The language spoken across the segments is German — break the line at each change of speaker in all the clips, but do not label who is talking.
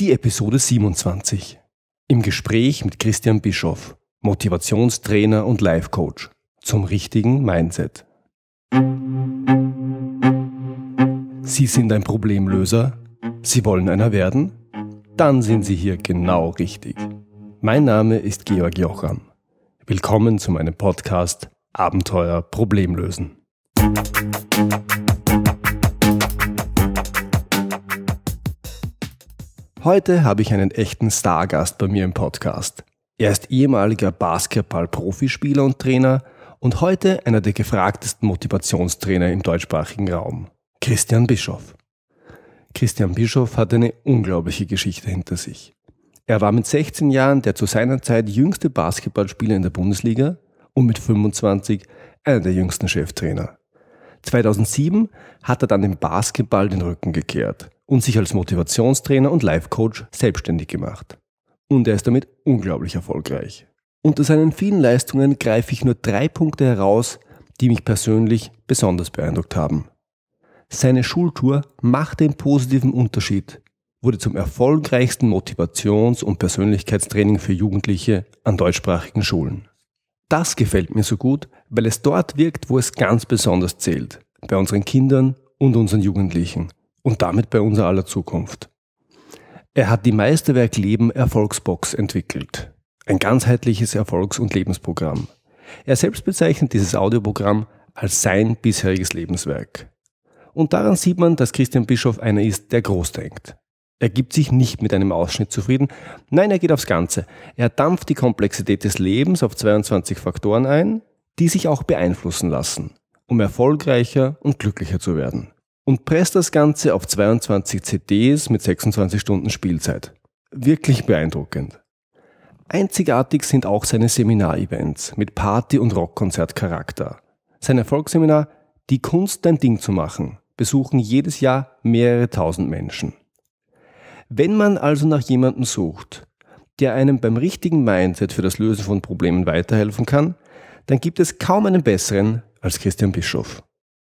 Die Episode 27. Im Gespräch mit Christian Bischoff, Motivationstrainer und Life Coach zum richtigen Mindset. Sie sind ein Problemlöser? Sie wollen einer werden? Dann sind Sie hier genau richtig. Mein Name ist Georg Jocham. Willkommen zu meinem Podcast Abenteuer Problemlösen. Heute habe ich einen echten Stargast bei mir im Podcast. Er ist ehemaliger Basketball-Profispieler und Trainer und heute einer der gefragtesten Motivationstrainer im deutschsprachigen Raum. Christian Bischoff. Christian Bischoff hat eine unglaubliche Geschichte hinter sich. Er war mit 16 Jahren der zu seiner Zeit jüngste Basketballspieler in der Bundesliga und mit 25 einer der jüngsten Cheftrainer. 2007 hat er dann dem Basketball den Rücken gekehrt und sich als Motivationstrainer und Life-Coach selbstständig gemacht. Und er ist damit unglaublich erfolgreich. Unter seinen vielen Leistungen greife ich nur drei Punkte heraus, die mich persönlich besonders beeindruckt haben. Seine Schultour macht den positiven Unterschied, wurde zum erfolgreichsten Motivations- und Persönlichkeitstraining für Jugendliche an deutschsprachigen Schulen. Das gefällt mir so gut, weil es dort wirkt, wo es ganz besonders zählt, bei unseren Kindern und unseren Jugendlichen und damit bei unser aller Zukunft. Er hat die Meisterwerk Leben Erfolgsbox entwickelt. Ein ganzheitliches Erfolgs- und Lebensprogramm. Er selbst bezeichnet dieses Audioprogramm als sein bisheriges Lebenswerk. Und daran sieht man, dass Christian Bischof einer ist, der groß denkt. Er gibt sich nicht mit einem Ausschnitt zufrieden. Nein, er geht aufs Ganze. Er dampft die Komplexität des Lebens auf 22 Faktoren ein, die sich auch beeinflussen lassen, um erfolgreicher und glücklicher zu werden und presst das Ganze auf 22 CDs mit 26 Stunden Spielzeit. Wirklich beeindruckend. Einzigartig sind auch seine Seminarevents mit Party- und Rockkonzertcharakter. Sein Erfolgsseminar Die Kunst dein Ding zu machen besuchen jedes Jahr mehrere tausend Menschen. Wenn man also nach jemandem sucht, der einem beim richtigen Mindset für das Lösen von Problemen weiterhelfen kann, dann gibt es kaum einen besseren als Christian Bischof.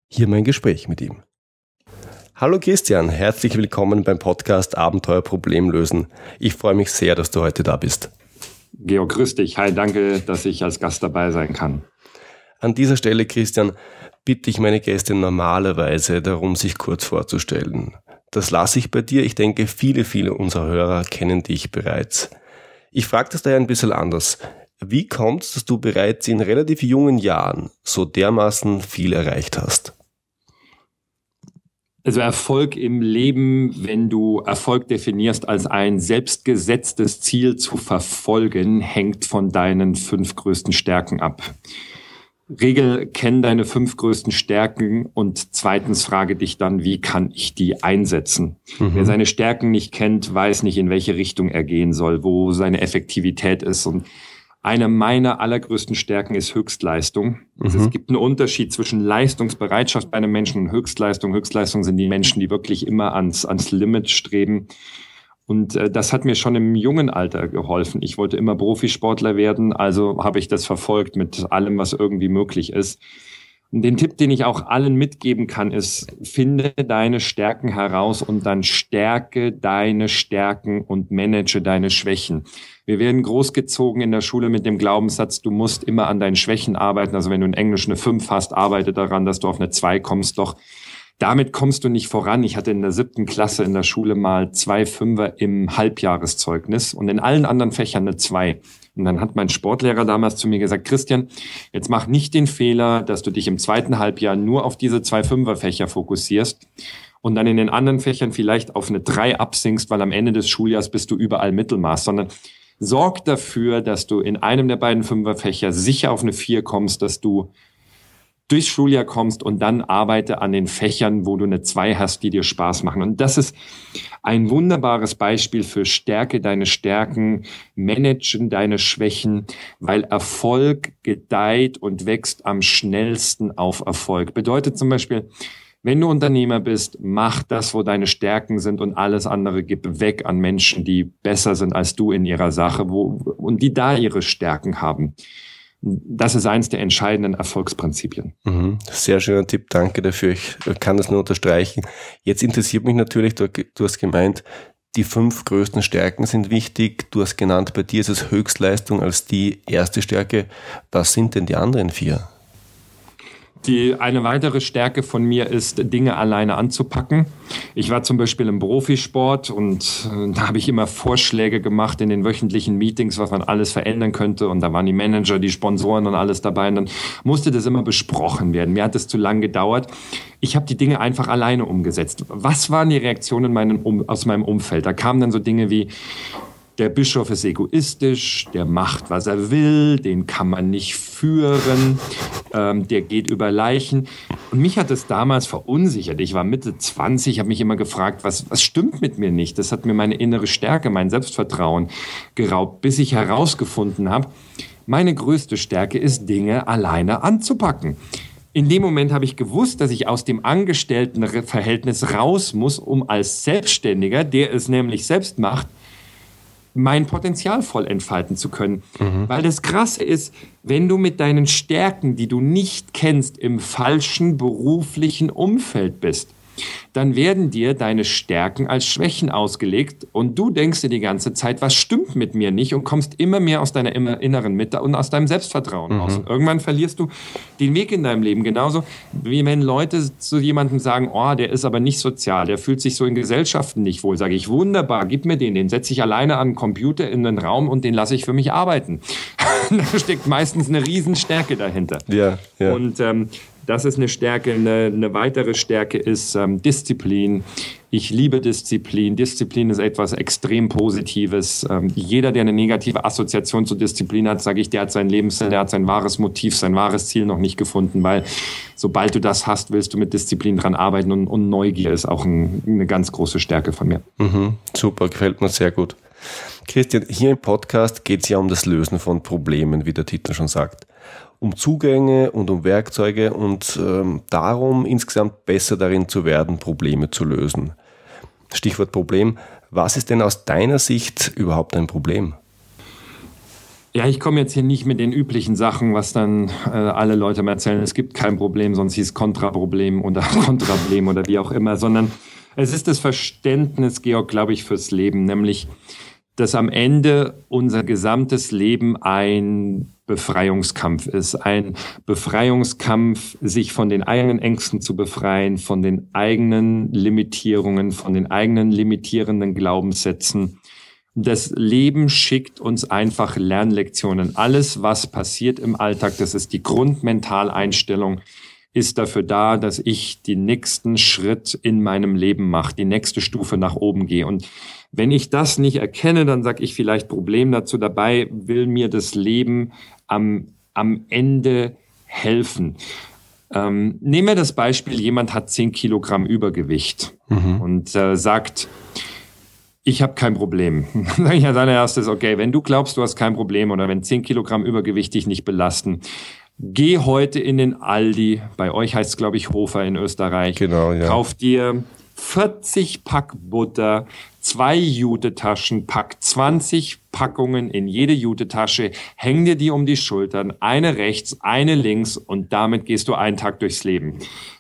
Hier mein Gespräch mit ihm. Hallo Christian, herzlich willkommen beim Podcast Abenteuer Problem lösen. Ich freue mich sehr, dass du heute da bist.
Georg, grüß dich. Hi, danke, dass ich als Gast dabei sein kann.
An dieser Stelle, Christian, bitte ich meine Gäste normalerweise darum, sich kurz vorzustellen. Das lasse ich bei dir. Ich denke, viele, viele unserer Hörer kennen dich bereits. Ich frage das daher ein bisschen anders. Wie kommt es, dass du bereits in relativ jungen Jahren so dermaßen viel erreicht hast?
Also Erfolg im Leben, wenn du Erfolg definierst als ein selbstgesetztes Ziel zu verfolgen, hängt von deinen fünf größten Stärken ab. Regel, kenn deine fünf größten Stärken und zweitens frage dich dann, wie kann ich die einsetzen? Mhm. Wer seine Stärken nicht kennt, weiß nicht, in welche Richtung er gehen soll, wo seine Effektivität ist und eine meiner allergrößten Stärken ist Höchstleistung. Also mhm. Es gibt einen Unterschied zwischen Leistungsbereitschaft bei einem Menschen und Höchstleistung. Höchstleistung sind die Menschen, die wirklich immer ans, ans Limit streben. Und äh, das hat mir schon im jungen Alter geholfen. Ich wollte immer Profisportler werden, also habe ich das verfolgt mit allem, was irgendwie möglich ist. Und den Tipp, den ich auch allen mitgeben kann, ist, finde deine Stärken heraus und dann stärke deine Stärken und manage deine Schwächen. Wir werden großgezogen in der Schule mit dem Glaubenssatz, du musst immer an deinen Schwächen arbeiten. Also wenn du in Englisch eine 5 hast, arbeite daran, dass du auf eine 2 kommst. Doch damit kommst du nicht voran. Ich hatte in der siebten Klasse in der Schule mal zwei Fünfer im Halbjahreszeugnis und in allen anderen Fächern eine 2. Und dann hat mein Sportlehrer damals zu mir gesagt, Christian, jetzt mach nicht den Fehler, dass du dich im zweiten Halbjahr nur auf diese zwei Fünferfächer fokussierst und dann in den anderen Fächern vielleicht auf eine 3 absinkst, weil am Ende des Schuljahres bist du überall Mittelmaß, sondern sorg dafür, dass du in einem der beiden Fünferfächer sicher auf eine vier kommst, dass du durchs Schuljahr kommst und dann arbeite an den Fächern, wo du eine zwei hast, die dir Spaß machen. Und das ist ein wunderbares Beispiel für Stärke deine Stärken, managen deine Schwächen, weil Erfolg gedeiht und wächst am schnellsten auf Erfolg. Bedeutet zum Beispiel, wenn du Unternehmer bist, mach das, wo deine Stärken sind und alles andere gib weg an Menschen, die besser sind als du in ihrer Sache, wo, und die da ihre Stärken haben. Das ist eines der entscheidenden Erfolgsprinzipien.
Mhm. Sehr schöner Tipp, danke dafür. Ich kann das nur unterstreichen. Jetzt interessiert mich natürlich, du, du hast gemeint, die fünf größten Stärken sind wichtig. Du hast genannt, bei dir ist es Höchstleistung als die erste Stärke. Was sind denn die anderen vier?
Die, eine weitere Stärke von mir ist, Dinge alleine anzupacken. Ich war zum Beispiel im Profisport und äh, da habe ich immer Vorschläge gemacht in den wöchentlichen Meetings, was man alles verändern könnte. Und da waren die Manager, die Sponsoren und alles dabei. Und dann musste das immer besprochen werden. Mir hat es zu lang gedauert. Ich habe die Dinge einfach alleine umgesetzt. Was waren die Reaktionen meinem, aus meinem Umfeld? Da kamen dann so Dinge wie, der Bischof ist egoistisch, der macht, was er will, den kann man nicht führen, ähm, der geht über Leichen. Und mich hat es damals verunsichert. Ich war Mitte 20, habe mich immer gefragt, was, was stimmt mit mir nicht? Das hat mir meine innere Stärke, mein Selbstvertrauen geraubt, bis ich herausgefunden habe, meine größte Stärke ist, Dinge alleine anzupacken. In dem Moment habe ich gewusst, dass ich aus dem Angestelltenverhältnis raus muss, um als Selbstständiger, der es nämlich selbst macht, mein Potenzial voll entfalten zu können. Mhm. Weil das Krasse ist, wenn du mit deinen Stärken, die du nicht kennst, im falschen beruflichen Umfeld bist, dann werden dir deine Stärken als Schwächen ausgelegt und du denkst dir die ganze Zeit, was stimmt mit mir nicht und kommst immer mehr aus deiner inneren Mitte und aus deinem Selbstvertrauen mhm. raus. Und irgendwann verlierst du den Weg in deinem Leben. Genauso wie wenn Leute zu jemandem sagen, oh, der ist aber nicht sozial, der fühlt sich so in Gesellschaften nicht wohl. Sage ich, wunderbar, gib mir den, den setze ich alleine an den Computer in den Raum und den lasse ich für mich arbeiten. da steckt meistens eine Riesenstärke dahinter.
Ja, ja.
Und ähm, das ist eine Stärke. Eine, eine weitere Stärke ist ähm, Disziplin. Ich liebe Disziplin. Disziplin ist etwas extrem Positives. Ähm, jeder, der eine negative Assoziation zu Disziplin hat, sage ich, der hat sein Lebenssinn, der hat sein wahres Motiv, sein wahres Ziel noch nicht gefunden, weil sobald du das hast, willst du mit Disziplin dran arbeiten und, und Neugier ist auch ein, eine ganz große Stärke von mir.
Mhm, super, gefällt mir sehr gut. Christian, hier im Podcast geht es ja um das Lösen von Problemen, wie der Titel schon sagt um Zugänge und um Werkzeuge und ähm, darum insgesamt besser darin zu werden, Probleme zu lösen. Stichwort Problem. Was ist denn aus deiner Sicht überhaupt ein Problem?
Ja, ich komme jetzt hier nicht mit den üblichen Sachen, was dann äh, alle Leute mal erzählen, es gibt kein Problem, sonst hieß Kontraproblem oder Kontraproblem oder wie auch immer, sondern es ist das Verständnis, Georg, glaube ich, fürs Leben, nämlich, dass am Ende unser gesamtes Leben ein Befreiungskampf ist. Ein Befreiungskampf, sich von den eigenen Ängsten zu befreien, von den eigenen Limitierungen, von den eigenen limitierenden Glaubenssätzen. Das Leben schickt uns einfach Lernlektionen. Alles, was passiert im Alltag, das ist die Grundmentaleinstellung, ist dafür da, dass ich den nächsten Schritt in meinem Leben mache, die nächste Stufe nach oben gehe. Und wenn ich das nicht erkenne, dann sage ich vielleicht Problem dazu dabei, will mir das Leben am, am Ende helfen. Ähm, nehmen wir das Beispiel, jemand hat 10 Kilogramm Übergewicht mhm. und äh, sagt, ich habe kein Problem. Dann sage ich als allererstes, okay, wenn du glaubst, du hast kein Problem oder wenn 10 Kilogramm Übergewicht dich nicht belasten, geh heute in den Aldi, bei euch heißt es, glaube ich, Hofer in Österreich,
genau, ja.
kauf dir 40 Pack Butter, zwei Jutetaschen, pack 20 Packungen in jede Jutetasche, häng dir die um die Schultern, eine rechts, eine links und damit gehst du einen Tag durchs Leben.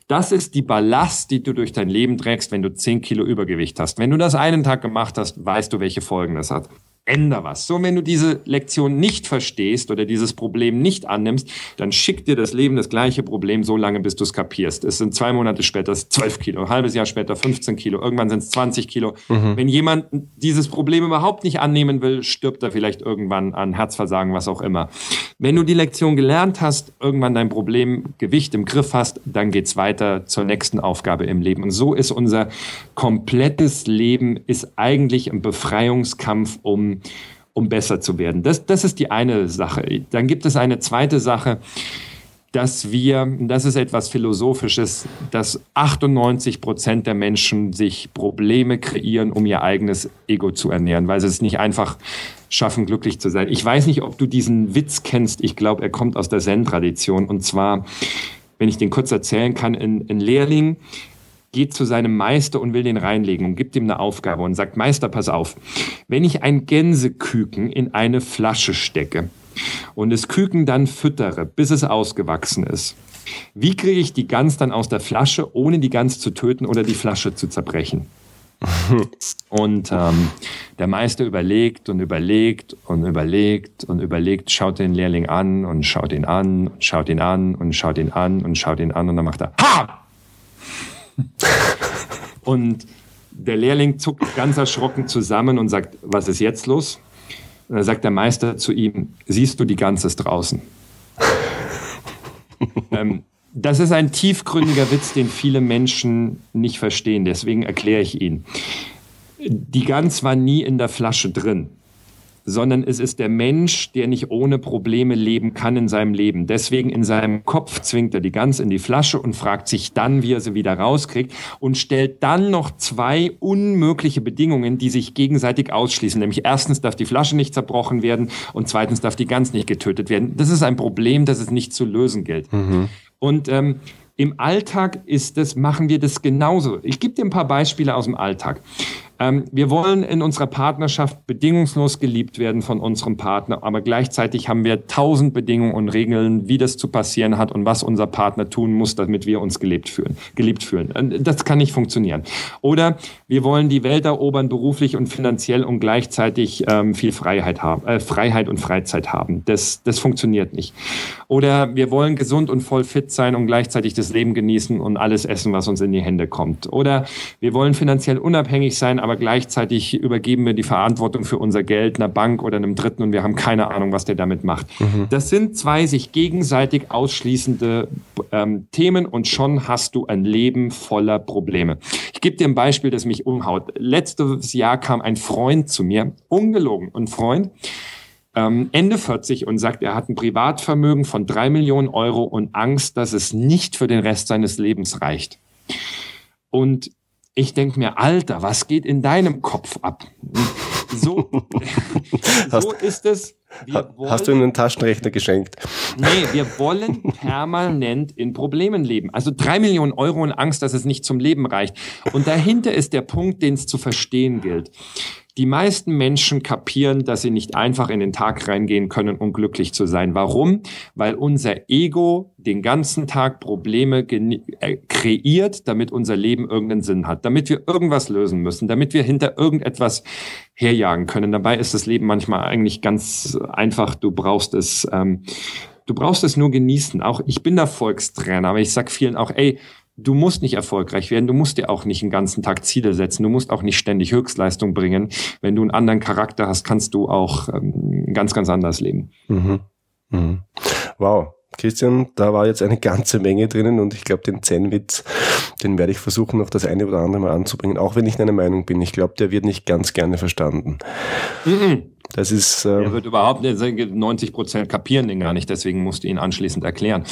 Das ist die Ballast, die du durch dein Leben trägst, wenn du 10 Kilo Übergewicht hast. Wenn du das einen Tag gemacht hast, weißt du, welche Folgen das hat änder was. So, wenn du diese Lektion nicht verstehst oder dieses Problem nicht annimmst, dann schickt dir das Leben das gleiche Problem so lange, bis du es kapierst. Es sind zwei Monate später 12 Kilo, ein halbes Jahr später 15 Kilo, irgendwann sind es 20 Kilo. Mhm. Wenn jemand dieses Problem überhaupt nicht annehmen will, stirbt er vielleicht irgendwann an Herzversagen, was auch immer. Wenn du die Lektion gelernt hast, irgendwann dein Problem, Gewicht im Griff hast, dann geht's weiter zur nächsten Aufgabe im Leben. Und so ist unser komplettes Leben ist eigentlich ein Befreiungskampf um um, besser zu werden. Das, das ist die eine Sache. Dann gibt es eine zweite Sache, dass wir, das ist etwas Philosophisches, dass 98 Prozent der Menschen sich Probleme kreieren, um ihr eigenes Ego zu ernähren, weil sie es nicht einfach schaffen, glücklich zu sein. Ich weiß nicht, ob du diesen Witz kennst. Ich glaube, er kommt aus der Zen-Tradition. Und zwar, wenn ich den kurz erzählen kann, ein, ein Lehrling geht zu seinem Meister und will den reinlegen und gibt ihm eine Aufgabe und sagt, Meister, pass auf, wenn ich ein Gänseküken in eine Flasche stecke und das Küken dann füttere, bis es ausgewachsen ist, wie kriege ich die Gans dann aus der Flasche, ohne die Gans zu töten oder die Flasche zu zerbrechen? Und ähm, der Meister überlegt und überlegt und überlegt und überlegt, schaut den Lehrling an und schaut ihn an und schaut ihn an und schaut ihn an und schaut ihn an und dann macht er Ha! und der Lehrling zuckt ganz erschrocken zusammen und sagt, was ist jetzt los? Und dann sagt der Meister zu ihm, siehst du die Ganzes draußen? ähm, das ist ein tiefgründiger Witz, den viele Menschen nicht verstehen. Deswegen erkläre ich ihn. Die Gans war nie in der Flasche drin sondern es ist der Mensch, der nicht ohne Probleme leben kann in seinem Leben. Deswegen in seinem Kopf zwingt er die Gans in die Flasche und fragt sich dann, wie er sie wieder rauskriegt und stellt dann noch zwei unmögliche Bedingungen, die sich gegenseitig ausschließen. Nämlich erstens darf die Flasche nicht zerbrochen werden und zweitens darf die Gans nicht getötet werden. Das ist ein Problem, das es nicht zu lösen gilt. Mhm. Und ähm, im Alltag ist das, machen wir das genauso. Ich gebe dir ein paar Beispiele aus dem Alltag. Ähm, wir wollen in unserer Partnerschaft bedingungslos geliebt werden von unserem Partner, aber gleichzeitig haben wir tausend Bedingungen und Regeln, wie das zu passieren hat und was unser Partner tun muss, damit wir uns gelebt fühlen, geliebt fühlen. Das kann nicht funktionieren. Oder wir wollen die Welt erobern, beruflich und finanziell und gleichzeitig ähm, viel Freiheit haben, äh, Freiheit und Freizeit haben. Das, das funktioniert nicht. Oder wir wollen gesund und voll fit sein und gleichzeitig das Leben genießen und alles essen, was uns in die Hände kommt. Oder wir wollen finanziell unabhängig sein, aber gleichzeitig übergeben wir die Verantwortung für unser Geld einer Bank oder einem Dritten und wir haben keine Ahnung, was der damit macht. Mhm. Das sind zwei sich gegenseitig ausschließende ähm, Themen und schon hast du ein Leben voller Probleme. Ich gebe dir ein Beispiel, das mich umhaut. Letztes Jahr kam ein Freund zu mir, ungelogen, ein Freund, ähm, Ende 40 und sagt, er hat ein Privatvermögen von drei Millionen Euro und Angst, dass es nicht für den Rest seines Lebens reicht. Und ich denke mir, Alter, was geht in deinem Kopf ab? So,
so ist es. Wollen, hast du ihm einen Taschenrechner geschenkt?
Nee, wir wollen permanent in Problemen leben. Also drei Millionen Euro und Angst, dass es nicht zum Leben reicht. Und dahinter ist der Punkt, den es zu verstehen gilt. Die meisten Menschen kapieren, dass sie nicht einfach in den Tag reingehen können, um glücklich zu sein. Warum? Weil unser Ego den ganzen Tag Probleme äh, kreiert, damit unser Leben irgendeinen Sinn hat, damit wir irgendwas lösen müssen, damit wir hinter irgendetwas herjagen können. Dabei ist das Leben manchmal eigentlich ganz einfach. Du brauchst es, ähm, du brauchst es nur genießen. Auch ich bin Erfolgstrainer, aber ich sag vielen auch, ey, du musst nicht erfolgreich werden, du musst dir auch nicht den ganzen Tag Ziele setzen, du musst auch nicht ständig Höchstleistung bringen. Wenn du einen anderen Charakter hast, kannst du auch ähm, ganz, ganz anders leben. Mhm.
Mhm. Wow. Christian, da war jetzt eine ganze Menge drinnen und ich glaube, den Zen-Witz, den werde ich versuchen, noch das eine oder andere mal anzubringen, auch wenn ich eine Meinung bin. Ich glaube, der wird nicht ganz gerne verstanden. Mhm.
Das ist. Ähm, er wird überhaupt nicht, 90 Prozent kapieren den gar nicht, deswegen musst du ihn anschließend erklären.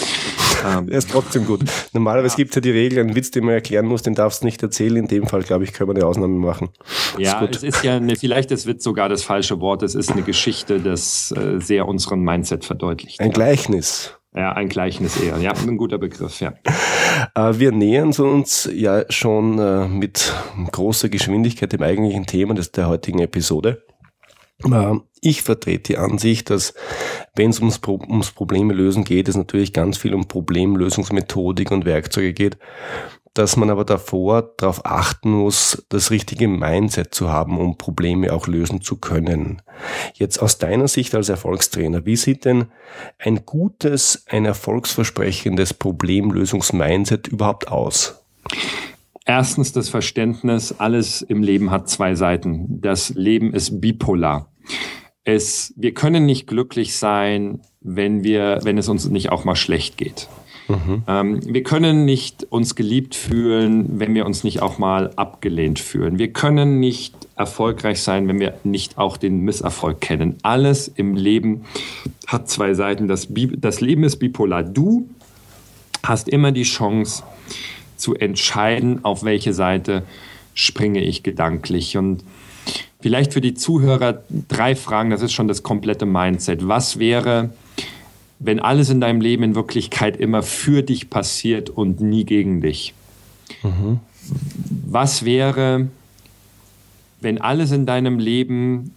Ähm, er ist trotzdem gut. Normalerweise ja. gibt es ja die Regel, einen Witz, den man erklären muss, den darfst du nicht erzählen. In dem Fall, glaube ich, können wir eine Ausnahme machen.
Ja, ist es ist ja eine, vielleicht ist Witz sogar das falsche Wort. Es ist eine Geschichte, das äh, sehr unseren Mindset verdeutlicht.
Ein ja. Gleichnis.
Ja, ein Gleichnis eher. Ja, ein guter Begriff, ja.
Äh, wir nähern uns ja schon äh, mit großer Geschwindigkeit dem eigentlichen Thema des, der heutigen Episode. Ich vertrete die Ansicht, dass wenn es ums, ums Probleme lösen geht, es natürlich ganz viel um Problemlösungsmethodik und Werkzeuge geht, dass man aber davor darauf achten muss, das richtige Mindset zu haben, um Probleme auch lösen zu können. Jetzt aus deiner Sicht als Erfolgstrainer, wie sieht denn ein gutes, ein erfolgsversprechendes Problemlösungsmindset überhaupt aus?
Erstens das Verständnis, alles im Leben hat zwei Seiten. Das Leben ist bipolar es, wir können nicht glücklich sein, wenn wir, wenn es uns nicht auch mal schlecht geht. Mhm. Ähm, wir können nicht uns geliebt fühlen, wenn wir uns nicht auch mal abgelehnt fühlen. Wir können nicht erfolgreich sein, wenn wir nicht auch den Misserfolg kennen. Alles im Leben hat zwei Seiten. Das, das Leben ist bipolar. Du hast immer die Chance zu entscheiden, auf welche Seite springe ich gedanklich. Und Vielleicht für die Zuhörer drei Fragen, das ist schon das komplette Mindset. Was wäre, wenn alles in deinem Leben in Wirklichkeit immer für dich passiert und nie gegen dich? Mhm. Was wäre, wenn alles in deinem Leben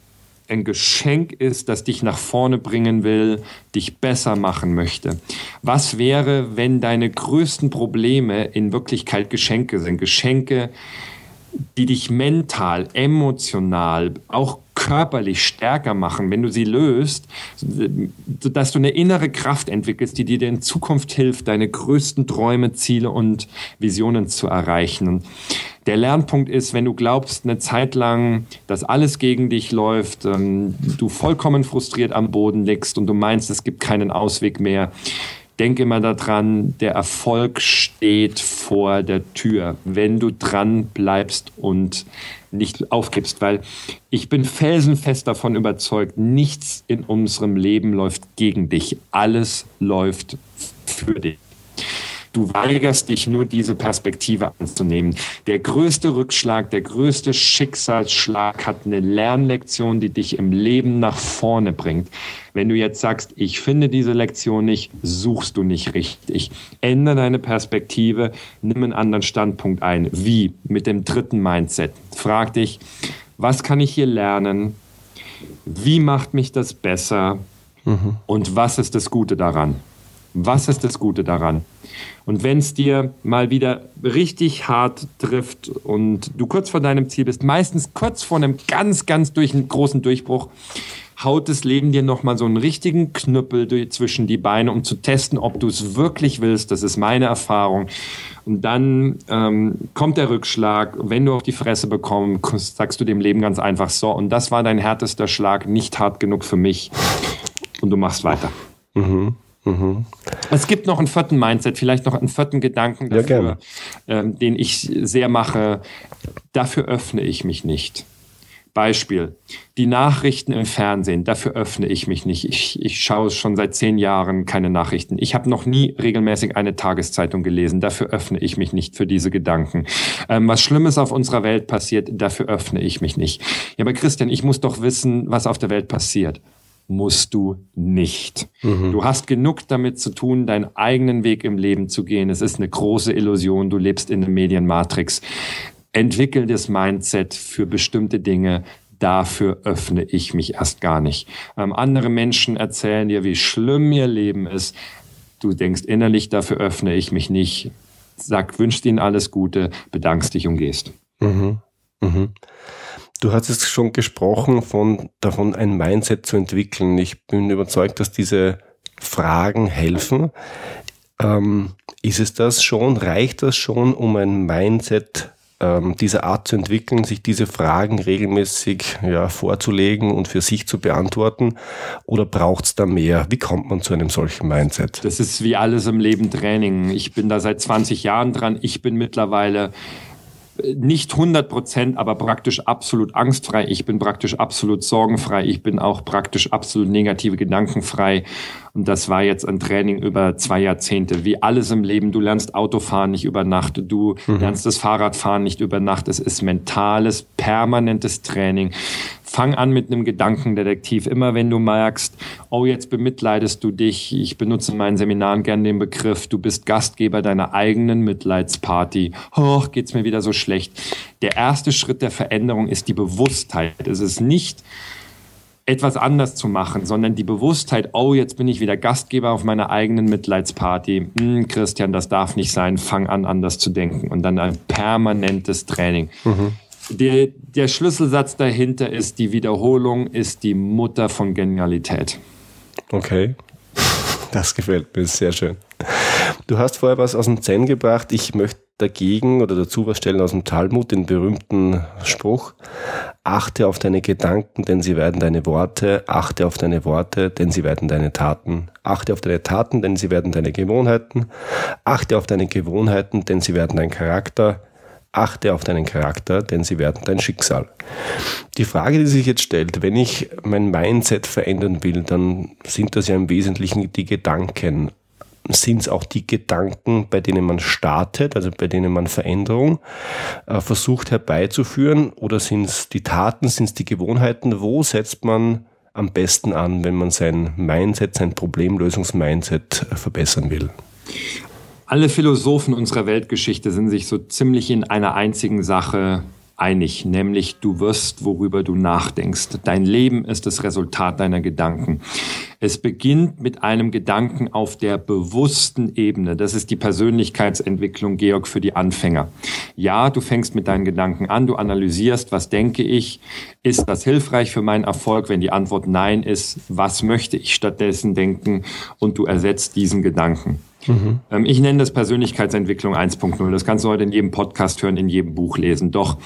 ein Geschenk ist, das dich nach vorne bringen will, dich besser machen möchte? Was wäre, wenn deine größten Probleme in Wirklichkeit Geschenke sind? Geschenke, die dich mental, emotional, auch körperlich stärker machen, wenn du sie löst, dass du eine innere Kraft entwickelst, die dir in Zukunft hilft, deine größten Träume, Ziele und Visionen zu erreichen. Der Lernpunkt ist, wenn du glaubst, eine Zeit lang, dass alles gegen dich läuft, ähm, du vollkommen frustriert am Boden liegst und du meinst, es gibt keinen Ausweg mehr, denk immer daran, der Erfolg steht vor der Tür, wenn du dran bleibst und nicht aufgibst, weil ich bin felsenfest davon überzeugt, nichts in unserem Leben läuft gegen dich. Alles läuft für dich. Du weigerst dich nur, diese Perspektive anzunehmen. Der größte Rückschlag, der größte Schicksalsschlag hat eine Lernlektion, die dich im Leben nach vorne bringt. Wenn du jetzt sagst, ich finde diese Lektion nicht, suchst du nicht richtig. Ändere deine Perspektive, nimm einen anderen Standpunkt ein. Wie? Mit dem dritten Mindset. Frag dich, was kann ich hier lernen? Wie macht mich das besser? Mhm. Und was ist das Gute daran? Was ist das Gute daran? Und wenn es dir mal wieder richtig hart trifft und du kurz vor deinem Ziel bist, meistens kurz vor einem ganz, ganz durch großen Durchbruch, haut das Leben dir nochmal so einen richtigen Knüppel durch, zwischen die Beine, um zu testen, ob du es wirklich willst. Das ist meine Erfahrung. Und dann ähm, kommt der Rückschlag. Wenn du auf die Fresse bekommst, sagst du dem Leben ganz einfach so. Und das war dein härtester Schlag, nicht hart genug für mich. Und du machst weiter. Mhm. Mhm. Es gibt noch einen vierten Mindset, vielleicht noch einen vierten Gedanken dafür, ja, ähm, den ich sehr mache. Dafür öffne ich mich nicht. Beispiel, die Nachrichten im Fernsehen, dafür öffne ich mich nicht. Ich, ich schaue schon seit zehn Jahren keine Nachrichten. Ich habe noch nie regelmäßig eine Tageszeitung gelesen. Dafür öffne ich mich nicht für diese Gedanken. Ähm, was Schlimmes auf unserer Welt passiert, dafür öffne ich mich nicht. Ja, aber Christian, ich muss doch wissen, was auf der Welt passiert musst du nicht. Mhm. Du hast genug damit zu tun, deinen eigenen Weg im Leben zu gehen. Es ist eine große Illusion. Du lebst in der Medienmatrix. Entwickel das Mindset für bestimmte Dinge. Dafür öffne ich mich erst gar nicht. Ähm, andere Menschen erzählen dir, wie schlimm ihr Leben ist. Du denkst innerlich, dafür öffne ich mich nicht. Sag, wünschst ihnen alles Gute, bedankst dich und gehst. Mhm.
Mhm. Du hast es schon gesprochen von, davon, ein Mindset zu entwickeln. Ich bin überzeugt, dass diese Fragen helfen. Ähm, ist es das schon? Reicht das schon, um ein Mindset ähm, dieser Art zu entwickeln, sich diese Fragen regelmäßig ja, vorzulegen und für sich zu beantworten? Oder braucht es da mehr? Wie kommt man zu einem solchen Mindset?
Das ist wie alles im Leben Training. Ich bin da seit 20 Jahren dran. Ich bin mittlerweile nicht 100 Prozent, aber praktisch absolut angstfrei. Ich bin praktisch absolut sorgenfrei. Ich bin auch praktisch absolut negative Gedankenfrei. Und das war jetzt ein Training über zwei Jahrzehnte. Wie alles im Leben. Du lernst Autofahren nicht über Nacht. Du mhm. lernst das Fahrradfahren nicht über Nacht. Es ist mentales, permanentes Training. Fang an mit einem Gedankendetektiv. Immer wenn du merkst, oh, jetzt bemitleidest du dich. Ich benutze in meinen Seminaren gern den Begriff, du bist Gastgeber deiner eigenen Mitleidsparty. Oh, geht's mir wieder so schlecht. Der erste Schritt der Veränderung ist die Bewusstheit. Es ist nicht, etwas anders zu machen, sondern die Bewusstheit, oh, jetzt bin ich wieder Gastgeber auf meiner eigenen Mitleidsparty. Hm, Christian, das darf nicht sein, fang an, anders zu denken. Und dann ein permanentes Training. Mhm. Der, der Schlüsselsatz dahinter ist, die Wiederholung ist die Mutter von Genialität.
Okay. Das gefällt mir sehr schön. Du hast vorher was aus dem Zen gebracht. Ich möchte dagegen oder dazu was stellen aus dem Talmud, den berühmten Spruch. Achte auf deine Gedanken, denn sie werden deine Worte. Achte auf deine Worte, denn sie werden deine Taten. Achte auf deine Taten, denn sie werden deine Gewohnheiten. Achte auf deine Gewohnheiten, denn sie werden dein Charakter. Achte auf deinen Charakter, denn sie werden dein Schicksal. Die Frage, die sich jetzt stellt, wenn ich mein Mindset verändern will, dann sind das ja im Wesentlichen die Gedanken. Sind es auch die Gedanken, bei denen man startet, also bei denen man Veränderung äh, versucht herbeizuführen? Oder sind es die Taten, sind es die Gewohnheiten? Wo setzt man am besten an, wenn man sein Mindset, sein Problemlösungsmindset verbessern will?
Alle Philosophen unserer Weltgeschichte sind sich so ziemlich in einer einzigen Sache einig, nämlich du wirst, worüber du nachdenkst. Dein Leben ist das Resultat deiner Gedanken. Es beginnt mit einem Gedanken auf der bewussten Ebene. Das ist die Persönlichkeitsentwicklung, Georg, für die Anfänger. Ja, du fängst mit deinen Gedanken an, du analysierst, was denke ich, ist das hilfreich für meinen Erfolg? Wenn die Antwort Nein ist, was möchte ich stattdessen denken? Und du ersetzt diesen Gedanken. Mhm. Ähm, ich nenne das Persönlichkeitsentwicklung 1.0. Das kannst du heute in jedem Podcast hören, in jedem Buch lesen. Doch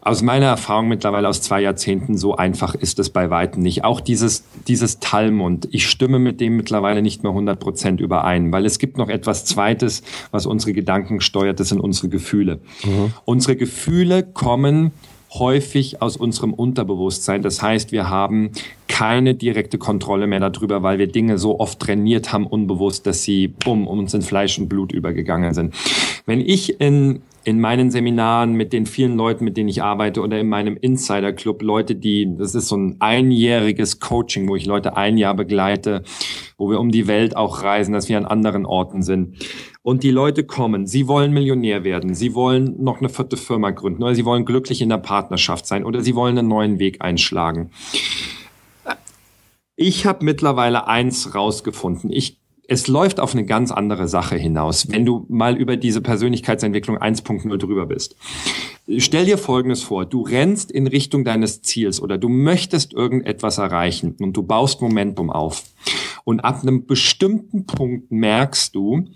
aus meiner Erfahrung mittlerweile aus zwei Jahrzehnten, so einfach ist es bei Weitem nicht. Auch dieses, dieses Talmund, ich stimme mit dem mittlerweile nicht mehr 100 Prozent überein, weil es gibt noch etwas Zweites, was unsere Gedanken steuert, das sind unsere Gefühle. Mhm. Unsere Gefühle kommen häufig aus unserem Unterbewusstsein. Das heißt, wir haben keine direkte Kontrolle mehr darüber, weil wir Dinge so oft trainiert haben, unbewusst, dass sie bumm, uns in Fleisch und Blut übergegangen sind. Wenn ich in in meinen Seminaren mit den vielen Leuten, mit denen ich arbeite oder in meinem Insider Club Leute, die, das ist so ein einjähriges Coaching, wo ich Leute ein Jahr begleite, wo wir um die Welt auch reisen, dass wir an anderen Orten sind. Und die Leute kommen, sie wollen Millionär werden, sie wollen noch eine vierte Firma gründen oder sie wollen glücklich in der Partnerschaft sein oder sie wollen einen neuen Weg einschlagen. Ich habe mittlerweile eins rausgefunden. Ich es läuft auf eine ganz andere Sache hinaus, wenn du mal über diese Persönlichkeitsentwicklung 1.0 drüber bist. Stell dir Folgendes vor, du rennst in Richtung deines Ziels oder du möchtest irgendetwas erreichen und du baust Momentum auf. Und ab einem bestimmten Punkt merkst du,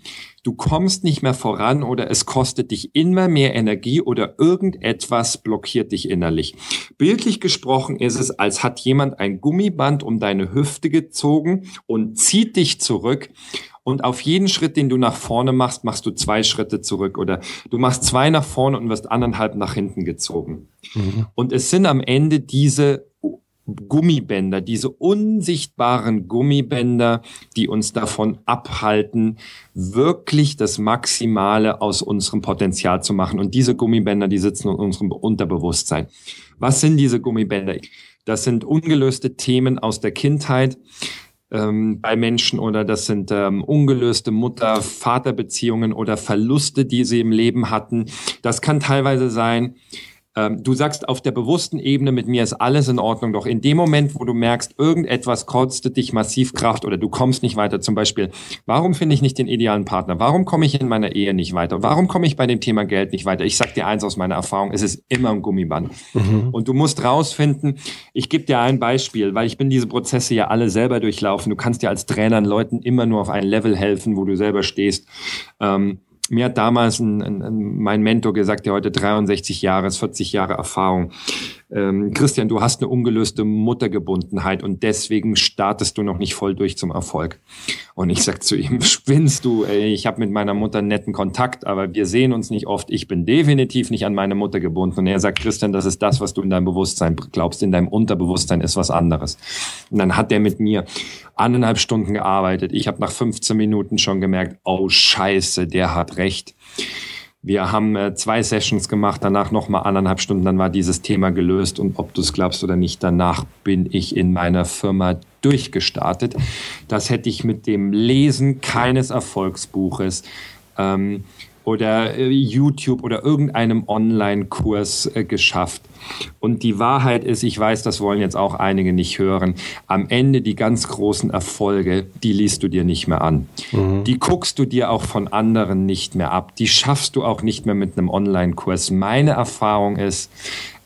du kommst nicht mehr voran oder es kostet dich immer mehr Energie oder irgendetwas blockiert dich innerlich. Bildlich gesprochen ist es, als hat jemand ein Gummiband um deine Hüfte gezogen und zieht dich zurück und auf jeden Schritt, den du nach vorne machst, machst du zwei Schritte zurück oder du machst zwei nach vorne und wirst anderthalb nach hinten gezogen. Mhm. Und es sind am Ende diese Gummibänder, diese unsichtbaren Gummibänder, die uns davon abhalten, wirklich das Maximale aus unserem Potenzial zu machen. Und diese Gummibänder, die sitzen in unserem Unterbewusstsein. Was sind diese Gummibänder? Das sind ungelöste Themen aus der Kindheit ähm, bei Menschen oder das sind ähm, ungelöste Mutter-Vater-Beziehungen oder Verluste, die sie im Leben hatten. Das kann teilweise sein, ähm, du sagst auf der bewussten Ebene, mit mir ist alles in Ordnung, doch in dem Moment, wo du merkst, irgendetwas kostet dich massiv Kraft oder du kommst nicht weiter, zum Beispiel, warum finde ich nicht den idealen Partner? Warum komme ich in meiner Ehe nicht weiter? Warum komme ich bei dem Thema Geld nicht weiter? Ich sag dir eins aus meiner Erfahrung, es ist immer ein Gummiband. Mhm. Und du musst rausfinden, ich gebe dir ein Beispiel, weil ich bin diese Prozesse ja alle selber durchlaufen. Du kannst dir als Trainer Leuten immer nur auf ein Level helfen, wo du selber stehst. Ähm, mir hat damals ein, ein, ein, mein Mentor gesagt, der heute 63 Jahre ist, 40 Jahre Erfahrung. Ähm, Christian, du hast eine ungelöste Muttergebundenheit und deswegen startest du noch nicht voll durch zum Erfolg. Und ich sag zu ihm, spinnst du? Ey, ich habe mit meiner Mutter netten Kontakt, aber wir sehen uns nicht oft. Ich bin definitiv nicht an meine Mutter gebunden. Und er sagt, Christian, das ist das, was du in deinem Bewusstsein glaubst. In deinem Unterbewusstsein ist was anderes. Und dann hat er mit mir anderthalb Stunden gearbeitet. Ich habe nach 15 Minuten schon gemerkt, oh Scheiße, der hat recht. Wir haben äh, zwei Sessions gemacht, danach nochmal anderthalb Stunden, dann war dieses Thema gelöst und ob du es glaubst oder nicht, danach bin ich in meiner Firma durchgestartet. Das hätte ich mit dem Lesen keines Erfolgsbuches ähm, oder äh, YouTube oder irgendeinem Online-Kurs äh, geschafft. Und die Wahrheit ist, ich weiß, das wollen jetzt auch einige nicht hören, am Ende die ganz großen Erfolge, die liest du dir nicht mehr an. Mhm. Die guckst du dir auch von anderen nicht mehr ab. Die schaffst du auch nicht mehr mit einem Online-Kurs. Meine Erfahrung ist,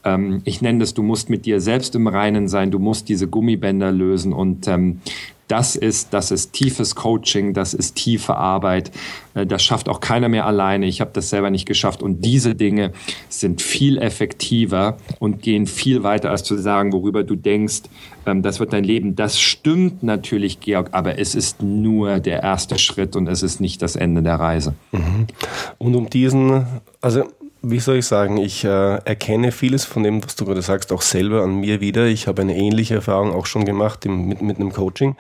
ähm, ich nenne das, du musst mit dir selbst im Reinen sein, du musst diese Gummibänder lösen und ähm, das ist, das ist tiefes Coaching, das ist tiefe Arbeit. Äh, das schafft auch keiner mehr alleine. Ich habe das selber nicht geschafft. Und diese Dinge sind viel effektiver und gehen viel weiter, als zu sagen, worüber du denkst, ähm, das wird dein Leben. Das stimmt natürlich, Georg, aber es ist nur der erste Schritt und es ist nicht das Ende der Reise.
Mhm. Und um diesen, also wie soll ich sagen, ich äh, erkenne vieles von dem, was du gerade sagst, auch selber an mir wieder. Ich habe eine ähnliche Erfahrung auch schon gemacht im, mit, mit einem Coaching.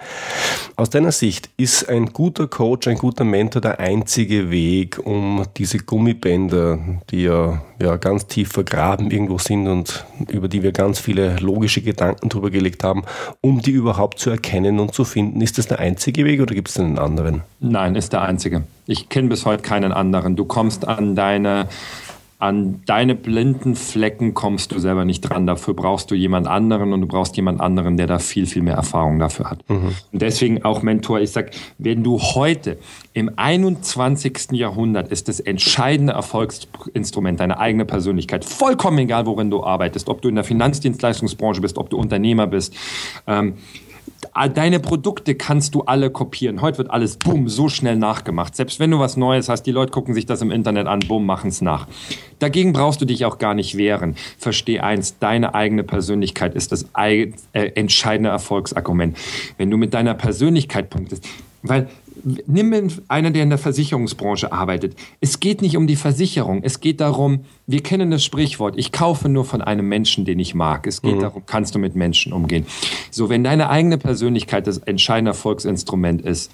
Aus deiner Sicht, ist ein guter Coach, ein guter Mentor der einzige Weg, um diese Gummibänder, die ja, ja ganz tief vergraben irgendwo sind und über die wir ganz viele logische Gedanken drüber gelegt haben, um die überhaupt zu erkennen und zu finden? Ist das der einzige Weg oder gibt es einen anderen?
Nein, ist der einzige. Ich kenne bis heute keinen anderen. Du kommst an deine an deine blinden Flecken kommst du selber nicht dran. Dafür brauchst du jemand anderen und du brauchst jemand anderen, der da viel, viel mehr Erfahrung dafür hat. Mhm. Und deswegen auch Mentor, ich sag, wenn du heute im 21. Jahrhundert ist das entscheidende Erfolgsinstrument deine eigene Persönlichkeit. Vollkommen egal, worin du arbeitest, ob du in der Finanzdienstleistungsbranche bist, ob du Unternehmer bist. Ähm, deine Produkte kannst du alle kopieren. Heute wird alles, bumm, so schnell nachgemacht. Selbst wenn du was Neues hast, die Leute gucken sich das im Internet an, bumm, machen es nach. Dagegen brauchst du dich auch gar nicht wehren. Versteh eins, deine eigene Persönlichkeit ist das äh, entscheidende Erfolgsargument. Wenn du mit deiner Persönlichkeit punktest, weil nimm einer, der in der Versicherungsbranche arbeitet. Es geht nicht um die Versicherung. Es geht darum, wir kennen das Sprichwort, ich kaufe nur von einem Menschen, den ich mag. Es geht mhm. darum, kannst du mit Menschen umgehen. So, wenn deine eigene Persönlichkeit das entscheidende Erfolgsinstrument ist,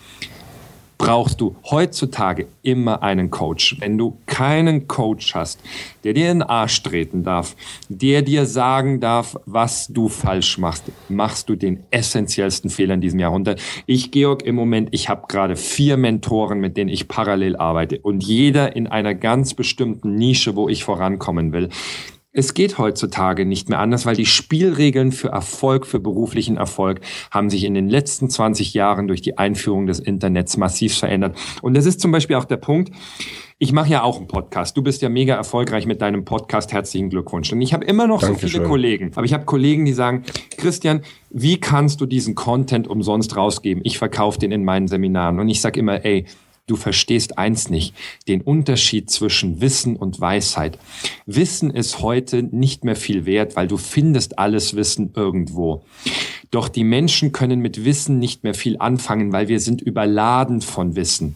brauchst du heutzutage immer einen Coach. Wenn du keinen Coach hast, der dir in den Arsch treten darf, der dir sagen darf, was du falsch machst, machst du den essentiellsten Fehler in diesem Jahrhundert. Ich, Georg, im Moment, ich habe gerade vier Mentoren, mit denen ich parallel arbeite und jeder in einer ganz bestimmten Nische, wo ich vorankommen will. Es geht heutzutage nicht mehr anders, weil die Spielregeln für Erfolg, für beruflichen Erfolg haben sich in den letzten 20 Jahren durch die Einführung des Internets massiv verändert. Und das ist zum Beispiel auch der Punkt, ich mache ja auch einen Podcast. Du bist ja mega erfolgreich mit deinem Podcast. Herzlichen Glückwunsch. Und ich habe immer noch Dankeschön. so viele Kollegen. Aber ich habe Kollegen, die sagen, Christian, wie kannst du diesen Content umsonst rausgeben? Ich verkaufe den in meinen Seminaren. Und ich sage immer, ey, du verstehst eins nicht, den Unterschied zwischen Wissen und Weisheit. Wissen ist heute nicht mehr viel wert, weil du findest alles Wissen irgendwo. Doch die Menschen können mit Wissen nicht mehr viel anfangen, weil wir sind überladen von Wissen.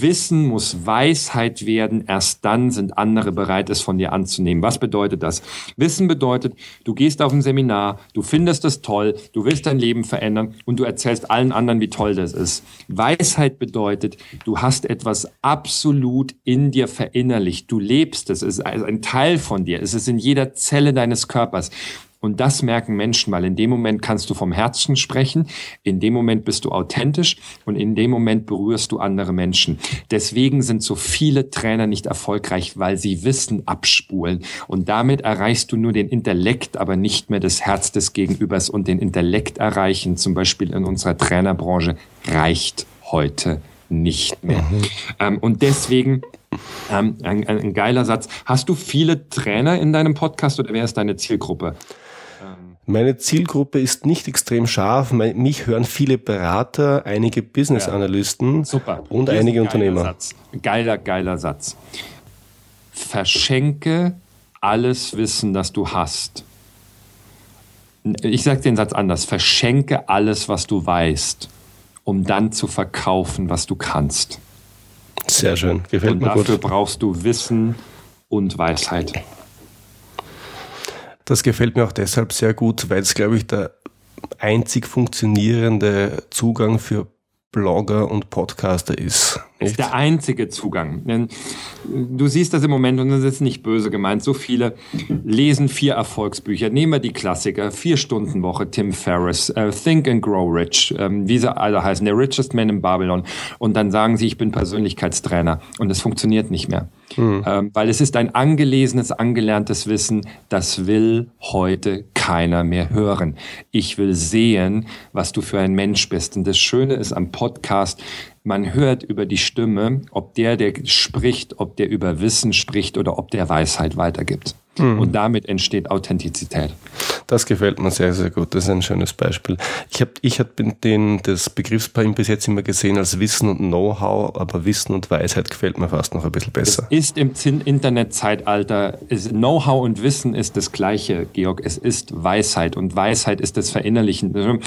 Wissen muss Weisheit werden, erst dann sind andere bereit, es von dir anzunehmen. Was bedeutet das? Wissen bedeutet, du gehst auf ein Seminar, du findest es toll, du willst dein Leben verändern und du erzählst allen anderen, wie toll das ist. Weisheit bedeutet, du hast etwas absolut in dir verinnerlicht, du lebst es, es ist ein Teil von dir, es ist in jeder Zelle deines Körpers. Und das merken Menschen, weil in dem Moment kannst du vom Herzen sprechen, in dem Moment bist du authentisch und in dem Moment berührst du andere Menschen. Deswegen sind so viele Trainer nicht erfolgreich, weil sie Wissen abspulen. Und damit erreichst du nur den Intellekt, aber nicht mehr das Herz des Gegenübers. Und den Intellekt erreichen, zum Beispiel in unserer Trainerbranche, reicht heute nicht mehr. Mhm. Ähm, und deswegen ähm, ein, ein, geiler Satz. Hast du viele Trainer in deinem Podcast oder wer ist deine Zielgruppe?
Meine Zielgruppe ist nicht extrem scharf. Mich hören viele Berater, einige Business-Analysten
ja,
und Hier einige Unternehmer.
Satz. Geiler, geiler Satz. Verschenke alles Wissen, das du hast. Ich sage den Satz anders. Verschenke alles, was du weißt, um dann zu verkaufen, was du kannst.
Sehr schön. Gefällt
und
mir
gut. Dafür brauchst du Wissen und Weisheit.
Das gefällt mir auch deshalb sehr gut, weil es, glaube ich, der einzig funktionierende Zugang für Blogger und Podcaster ist.
Ist der einzige Zugang. Denn du siehst das im Moment und das ist nicht böse gemeint. So viele lesen vier Erfolgsbücher. Nehmen wir die Klassiker. Vier Stunden Woche, Tim Ferriss, uh, Think and Grow Rich, ähm, wie sie alle heißen, der richest man in Babylon. Und dann sagen sie, ich bin Persönlichkeitstrainer. Und es funktioniert nicht mehr. Mhm. Ähm, weil es ist ein angelesenes, angelerntes Wissen, das will heute keiner mehr hören. Ich will sehen, was du für ein Mensch bist. Und das Schöne ist am Podcast, man hört über die Stimme, ob der, der spricht, ob der über Wissen spricht oder ob der Weisheit weitergibt. Mhm. Und damit entsteht Authentizität.
Das gefällt mir sehr, sehr gut. Das ist ein schönes Beispiel. Ich habe ich hab den, das Begriffspaar bis jetzt immer gesehen als Wissen und Know-how, aber Wissen und Weisheit gefällt mir fast noch ein bisschen besser.
Es ist im Internetzeitalter, Know-how und Wissen ist das gleiche, Georg. Es ist Weisheit und Weisheit ist das Verinnerlichen.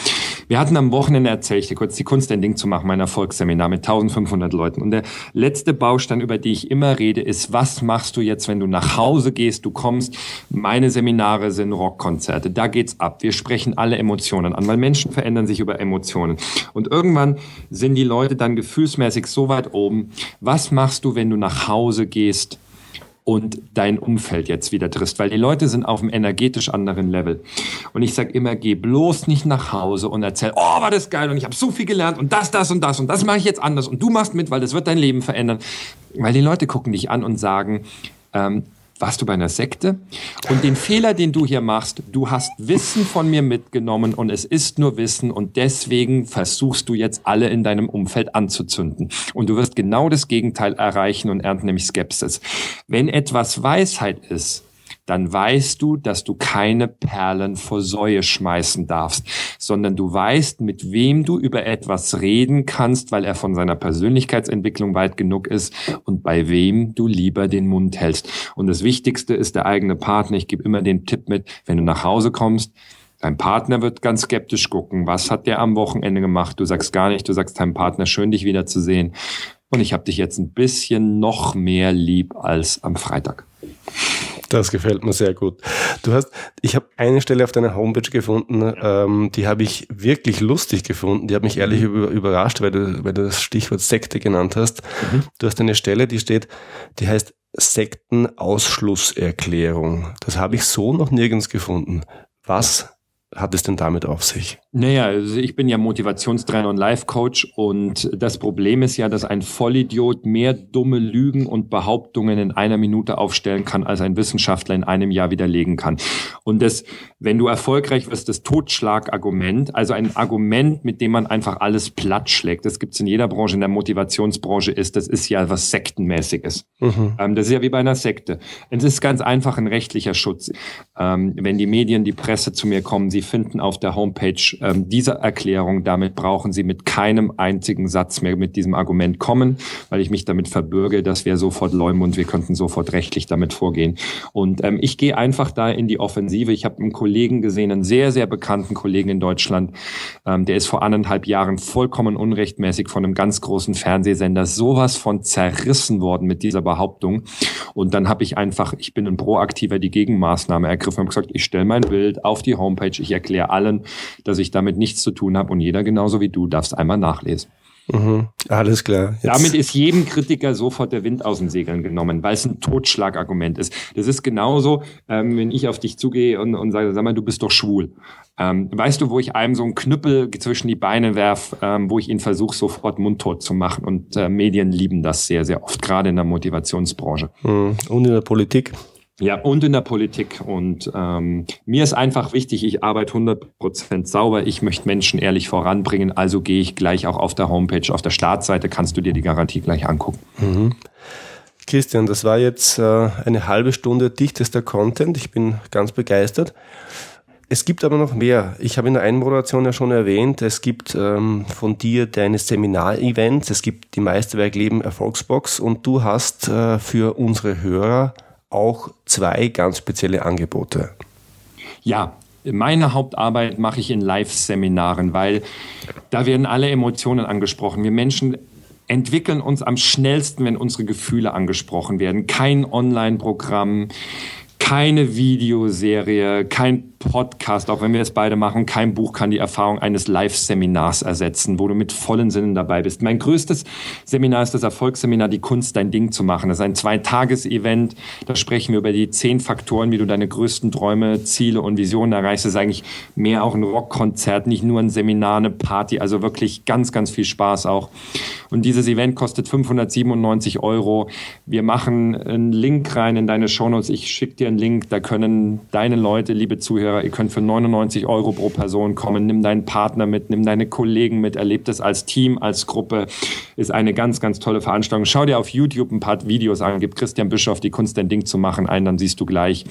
Wir hatten am Wochenende, erzähle ich dir kurz, die Kunst, ein Ding zu machen, mein Erfolgsseminar mit 1500 Leuten. Und der letzte Baustein, über den ich immer rede, ist, was machst du jetzt, wenn du nach Hause gehst, du kommst, meine Seminare sind Rockkonzerte da geht's ab. Wir sprechen alle Emotionen an, weil Menschen verändern sich über Emotionen. Und irgendwann sind die Leute dann gefühlsmäßig so weit oben. Was machst du, wenn du nach Hause gehst? und dein Umfeld jetzt wieder triffst, weil die Leute sind auf einem energetisch anderen Level. Und ich sage immer, geh bloß nicht nach Hause und erzähl, oh, war das geil und ich habe so viel gelernt und das, das und das und das mache ich jetzt anders und du machst mit, weil das wird dein Leben verändern. Weil die Leute gucken dich an und sagen, ähm, warst du bei einer Sekte? Und den Fehler, den du hier machst, du hast Wissen von mir mitgenommen und es ist nur Wissen und deswegen versuchst du jetzt alle in deinem Umfeld anzuzünden. Und du wirst genau das Gegenteil erreichen und ernten nämlich Skepsis. Wenn etwas Weisheit ist, dann weißt du, dass du keine Perlen vor Säue schmeißen darfst, sondern du weißt, mit wem du über etwas reden kannst, weil er von seiner Persönlichkeitsentwicklung weit genug ist und bei wem du lieber den Mund hältst. Und das Wichtigste ist der eigene Partner. Ich gebe immer den Tipp mit, wenn du nach Hause kommst, Dein Partner wird ganz skeptisch gucken. Was hat der am Wochenende gemacht? Du sagst gar nicht. Du sagst deinem Partner, schön dich wiederzusehen. Und ich habe dich jetzt ein bisschen noch mehr lieb als am Freitag.
Das gefällt mir sehr gut. Du hast, ich habe eine Stelle auf deiner Homepage gefunden, ähm, die habe ich wirklich lustig gefunden. Die hat mich ehrlich mhm. über, überrascht, weil du, weil du das Stichwort Sekte genannt hast. Mhm. Du hast eine Stelle, die steht, die heißt Sektenausschlusserklärung. Das habe ich so noch nirgends gefunden. Was hat es denn damit auf sich?
Naja, also ich bin ja Motivationstrainer und Life-Coach und das Problem ist ja, dass ein Vollidiot mehr dumme Lügen und Behauptungen in einer Minute aufstellen kann, als ein Wissenschaftler in einem Jahr widerlegen kann. Und das, wenn du erfolgreich wirst, das Totschlagargument, also ein Argument, mit dem man einfach alles platt schlägt, das gibt's in jeder Branche, in der Motivationsbranche ist, das ist ja was Sektenmäßiges. Mhm. Ähm, das ist ja wie bei einer Sekte. Es ist ganz einfach ein rechtlicher Schutz. Ähm, wenn die Medien, die Presse zu mir kommen, sie finden auf der Homepage ähm, diese Erklärung. Damit brauchen Sie mit keinem einzigen Satz mehr mit diesem Argument kommen, weil ich mich damit verbürge, dass wir sofort läumen und wir könnten sofort rechtlich damit vorgehen. Und ähm, ich gehe einfach da in die Offensive. Ich habe einen Kollegen gesehen, einen sehr, sehr bekannten Kollegen in Deutschland, ähm, der ist vor anderthalb Jahren vollkommen unrechtmäßig von einem ganz großen Fernsehsender sowas von zerrissen worden mit dieser Behauptung. Und dann habe ich einfach, ich bin ein proaktiver, die Gegenmaßnahme ergriffen und gesagt, ich stelle mein Bild auf die Homepage, ich erkläre allen, dass ich damit nichts zu tun habe und jeder genauso wie du darfst einmal nachlesen.
Mhm, alles klar.
Jetzt. Damit ist jedem Kritiker sofort der Wind aus den Segeln genommen, weil es ein Totschlagargument ist. Das ist genauso, ähm, wenn ich auf dich zugehe und, und sage, sag mal, du bist doch schwul. Ähm, weißt du, wo ich einem so einen Knüppel zwischen die Beine werf, ähm, wo ich ihn versuche, sofort mundtot zu machen. Und äh, Medien lieben das sehr, sehr oft, gerade in der Motivationsbranche.
Mhm. Und in der Politik.
Ja, und in der Politik. Und ähm, mir ist einfach wichtig, ich arbeite 100% sauber, ich möchte Menschen ehrlich voranbringen, also gehe ich gleich auch auf der Homepage, auf der Startseite kannst du dir die Garantie gleich angucken. Mhm.
Christian, das war jetzt äh, eine halbe Stunde dichtester Content. Ich bin ganz begeistert. Es gibt aber noch mehr. Ich habe in der Einmoderation ja schon erwähnt, es gibt ähm, von dir deine Seminarevents, es gibt die Meisterwerk Leben Erfolgsbox und du hast äh, für unsere Hörer auch zwei ganz spezielle Angebote.
Ja, meine Hauptarbeit mache ich in Live-Seminaren, weil da werden alle Emotionen angesprochen. Wir Menschen entwickeln uns am schnellsten, wenn unsere Gefühle angesprochen werden. Kein Online-Programm, keine Videoserie, kein Podcast, auch wenn wir es beide machen, kein Buch kann die Erfahrung eines Live-Seminars ersetzen, wo du mit vollen Sinnen dabei bist. Mein größtes Seminar ist das Erfolgsseminar Die Kunst, dein Ding zu machen. Das ist ein Zweitages-Event. Da sprechen wir über die zehn Faktoren, wie du deine größten Träume, Ziele und Visionen erreichst. Das ist eigentlich mehr auch ein Rockkonzert, nicht nur ein Seminar, eine Party. Also wirklich ganz, ganz viel Spaß auch. Und dieses Event kostet 597 Euro. Wir machen einen Link rein in deine Shownotes. Ich schicke dir einen Link. Da können deine Leute, liebe Zuhörer, ihr könnt für 99 Euro pro Person kommen. Nimm deinen Partner mit, nimm deine Kollegen mit, erlebt es als Team, als Gruppe. Ist eine ganz, ganz tolle Veranstaltung. Schau dir auf YouTube ein paar Videos an, gib Christian Bischof die Kunst, dein Ding zu machen ein, dann siehst du gleich,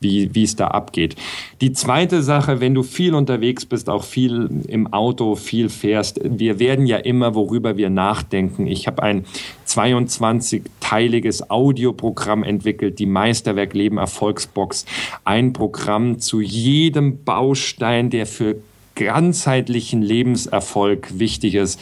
wie, wie es da abgeht. Die zweite Sache, wenn du viel unterwegs bist, auch viel im Auto, viel fährst, wir werden ja immer, worüber wir nachdenken. Ich habe ein 22-teiliges Audioprogramm entwickelt, die Meisterwerk Leben Erfolgsbox. Ein Programm zu jedem Baustein, der für ganzheitlichen Lebenserfolg wichtig ist.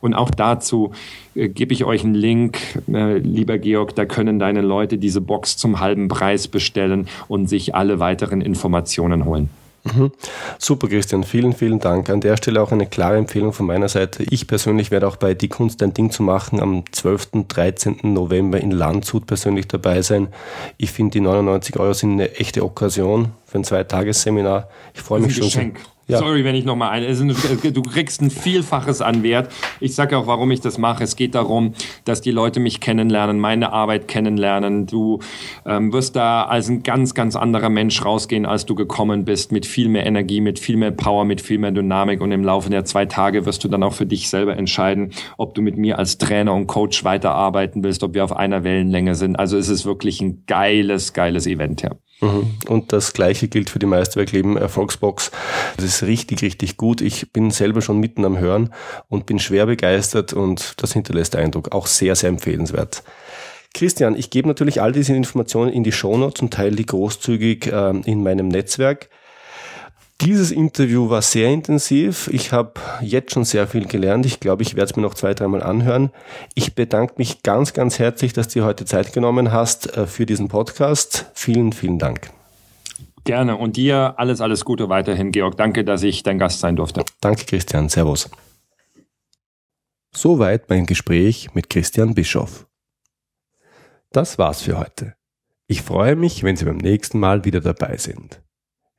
Und auch dazu äh, gebe ich euch einen Link, äh, lieber Georg, da können deine Leute diese Box zum halben Preis bestellen und sich alle weiteren Informationen holen.
Mhm. Super, Christian. Vielen, vielen Dank. An der Stelle auch eine klare Empfehlung von meiner Seite. Ich persönlich werde auch bei Die Kunst ein Ding zu machen am 12. 13. November in Landshut persönlich dabei sein. Ich finde, die 99 Euro sind eine echte Okkasion für ein Zweitagesseminar. Ich freue mich schon. Geschenk.
Ja. Sorry, wenn ich nochmal ein. Du kriegst ein Vielfaches an Wert. Ich sage auch, warum ich das mache. Es geht darum, dass die Leute mich kennenlernen, meine Arbeit kennenlernen. Du ähm, wirst da als ein ganz, ganz anderer Mensch rausgehen, als du gekommen bist, mit viel mehr Energie, mit viel mehr Power, mit viel mehr Dynamik. Und im Laufe der zwei Tage wirst du dann auch für dich selber entscheiden, ob du mit mir als Trainer und Coach weiterarbeiten willst, ob wir auf einer Wellenlänge sind. Also es ist wirklich ein geiles, geiles Event, ja.
Mhm. Und das Gleiche gilt für die Meisterwerkleben Erfolgsbox. Das ist richtig, richtig gut. Ich bin selber schon mitten am Hören und bin schwer begeistert und das hinterlässt Eindruck. Auch sehr, sehr empfehlenswert. Christian, ich gebe natürlich all diese Informationen in die Shownotes, zum Teil die großzügig äh, in meinem Netzwerk. Dieses Interview war sehr intensiv. Ich habe jetzt schon sehr viel gelernt. Ich glaube, ich werde es mir noch zwei, dreimal anhören. Ich bedanke mich ganz, ganz herzlich, dass du heute Zeit genommen hast äh, für diesen Podcast. Vielen, vielen Dank.
Gerne. Und dir alles, alles Gute weiterhin, Georg. Danke, dass ich dein Gast sein durfte.
Danke, Christian. Servus. Soweit mein Gespräch mit Christian Bischoff. Das war's für heute. Ich freue mich, wenn Sie beim nächsten Mal wieder dabei sind.